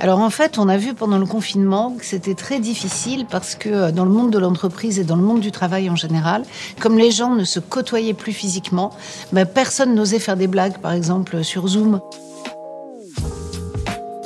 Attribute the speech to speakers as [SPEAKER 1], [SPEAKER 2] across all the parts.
[SPEAKER 1] Alors en fait, on a vu pendant le confinement que c'était très difficile parce que euh, dans le monde de l'entreprise et dans le monde du travail en général, comme les gens ne se côtoyaient plus physiquement, ben, personne n'osait faire des blagues, par exemple sur Zoom.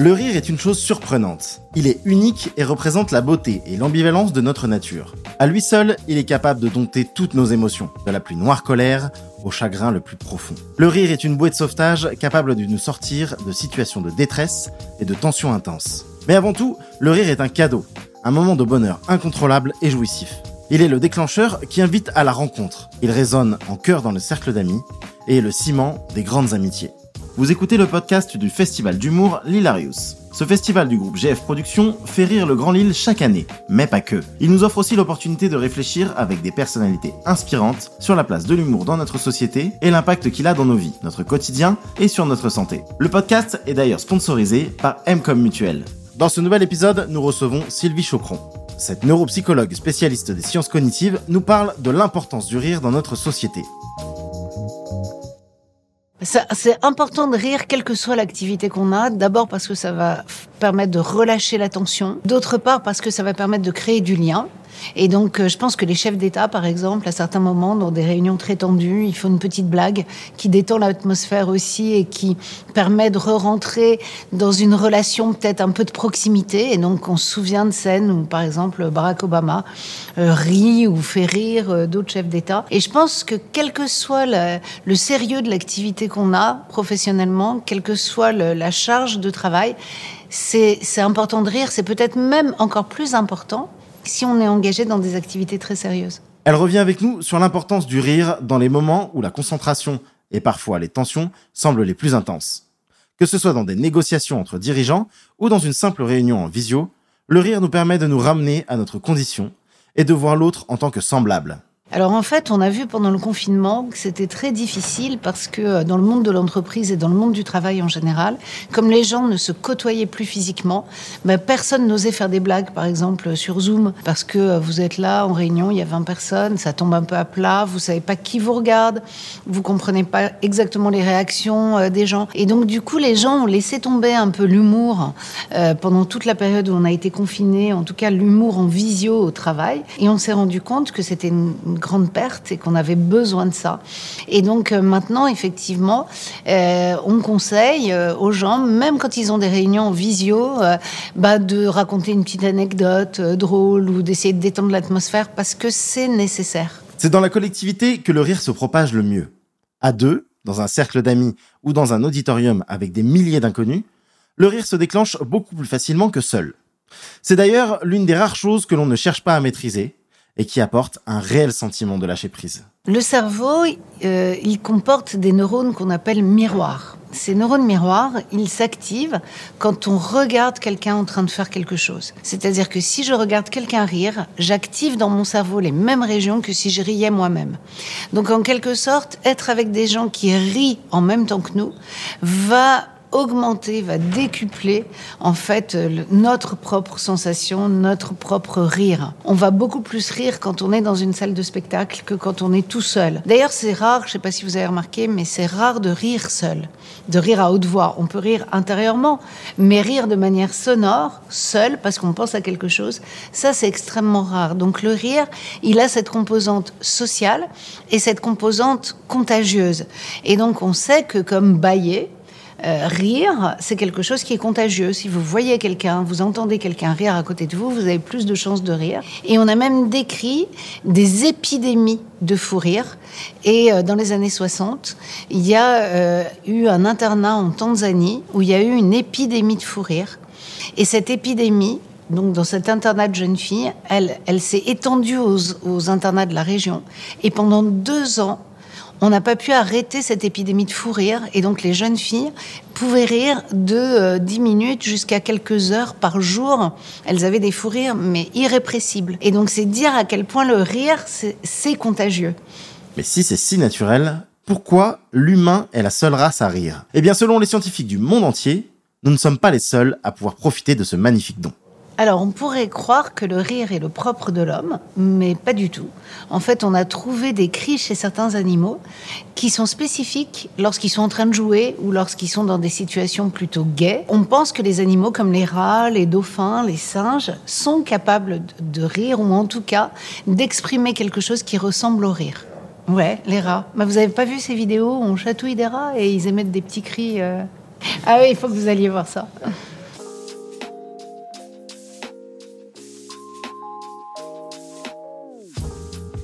[SPEAKER 2] Le rire est une chose surprenante. Il est unique et représente la beauté et l'ambivalence de notre nature. À lui seul, il est capable de dompter toutes nos émotions, de la plus noire colère au chagrin le plus profond. Le rire est une bouée de sauvetage capable de nous sortir de situations de détresse et de tensions intenses. Mais avant tout, le rire est un cadeau, un moment de bonheur incontrôlable et jouissif. Il est le déclencheur qui invite à la rencontre. Il résonne en cœur dans le cercle d'amis et est le ciment des grandes amitiés. Vous écoutez le podcast du festival d'humour L'Hilarius. Ce festival du groupe GF Productions fait rire le Grand Lille chaque année, mais pas que. Il nous offre aussi l'opportunité de réfléchir avec des personnalités inspirantes sur la place de l'humour dans notre société et l'impact qu'il a dans nos vies, notre quotidien et sur notre santé. Le podcast est d'ailleurs sponsorisé par Mcom Mutuel. Dans ce nouvel épisode, nous recevons Sylvie Chocron. Cette neuropsychologue spécialiste des sciences cognitives nous parle de l'importance du rire dans notre société.
[SPEAKER 1] C'est important de rire, quelle que soit l'activité qu'on a. D'abord parce que ça va permettre de relâcher la tension. D'autre part parce que ça va permettre de créer du lien. Et donc, euh, je pense que les chefs d'État, par exemple, à certains moments, dans des réunions très tendues, il faut une petite blague qui détend l'atmosphère aussi et qui permet de re-rentrer dans une relation peut-être un peu de proximité. Et donc, on se souvient de scènes où, par exemple, Barack Obama euh, rit ou fait rire euh, d'autres chefs d'État. Et je pense que quel que soit le, sérieux de l'activité qu'on a professionnellement, quelle que soit la charge de travail, c'est important de rire. C'est peut-être même encore plus important si on est engagé dans des activités très sérieuses.
[SPEAKER 2] Elle revient avec nous sur l'importance du rire dans les moments où la concentration et parfois les tensions semblent les plus intenses. Que ce soit dans des négociations entre dirigeants ou dans une simple réunion en visio, le rire nous permet de nous ramener à notre condition et de voir l'autre en tant que semblable.
[SPEAKER 1] Alors en fait, on a vu pendant le confinement que c'était très difficile parce que euh, dans le monde de l'entreprise et dans le monde du travail en général, comme les gens ne se côtoyaient plus physiquement, ben, personne n'osait faire des blagues, par exemple sur Zoom, parce que euh, vous êtes là en réunion, il y a 20 personnes, ça tombe un peu à plat, vous savez pas qui vous regarde, vous comprenez pas exactement les réactions euh, des gens, et donc du coup les gens ont laissé tomber un peu l'humour pendant toute la période où on a été confiné, en tout cas l'humour en visio au travail, et on s'est rendu compte que c'était une grande perte et qu'on avait besoin de ça. Et donc euh, maintenant, effectivement, euh, on conseille euh, aux gens, même quand ils ont des réunions visio, bah, de raconter une petite anecdote drôle ou d'essayer de détendre l'atmosphère parce que c'est nécessaire.
[SPEAKER 2] C'est dans la collectivité que le rire se propage le mieux. À deux, dans un cercle d'amis ou dans un auditorium avec des milliers d'inconnus, le rire se déclenche beaucoup plus facilement que seul. C'est d'ailleurs l'une des rares choses que l'on ne cherche pas à maîtriser, et qui apporte un réel sentiment de lâcher prise.
[SPEAKER 1] Le cerveau, euh, il comporte des neurones qu'on appelle miroirs. Ces neurones miroirs, ils s'activent quand on regarde quelqu'un en train de faire quelque chose. C'est-à-dire que si je regarde quelqu'un rire, j'active dans mon cerveau les mêmes régions que si je riais moi-même. Donc en quelque sorte, être avec des gens qui rient en même temps que nous va augmenter, va décupler en fait notre propre sensation, notre propre rire. On va beaucoup plus rire quand on est dans une salle de spectacle que quand on est tout seul. D'ailleurs, c'est rare, je ne sais pas si vous avez remarqué, mais c'est rare de rire seul, de rire à haute voix. On peut rire intérieurement, mais rire de manière sonore, seul, parce qu'on pense à quelque chose, ça c'est extrêmement rare. Donc le rire, il a cette composante sociale et cette composante contagieuse. Et donc on sait que comme bailler, euh, rire, c'est quelque chose qui est contagieux. Si vous voyez quelqu'un, vous entendez quelqu'un rire à côté de vous, vous avez plus de chances de rire. Et on a même décrit des épidémies de fou rire. Et euh, dans les années 60, il y a euh, eu un internat en Tanzanie où il y a eu une épidémie de fou rire. Et cette épidémie, donc dans cet internat de jeunes filles, elle, s'est étendue aux internats de la région. Et pendant deux ans, on n'a pas pu arrêter cette épidémie de fou rire. Et donc, les jeunes filles pouvaient rire de 10 euh, minutes jusqu'à quelques heures par jour. Elles avaient des fous rires, mais irrépressibles. Et donc, c'est dire à quel point le rire, c'est contagieux.
[SPEAKER 2] Mais si c'est si naturel, pourquoi l'humain est la seule race à rire? Eh bien, selon les scientifiques du monde entier, nous ne sommes pas les seuls à pouvoir profiter de ce magnifique don.
[SPEAKER 1] Alors, on pourrait croire que le rire est le propre de l'homme, mais pas du tout. En fait, on a trouvé des cris chez certains animaux qui sont spécifiques lorsqu'ils sont en train de jouer ou lorsqu'ils sont dans des situations plutôt gaies. On pense que les animaux comme les rats, les dauphins, les singes sont capables de rire ou en tout cas d'exprimer quelque chose qui ressemble au rire. Ouais, les rats. Mais vous avez pas vu ces vidéos où on chatouille des rats et ils émettent des petits cris euh Ah oui, il faut que vous alliez voir ça.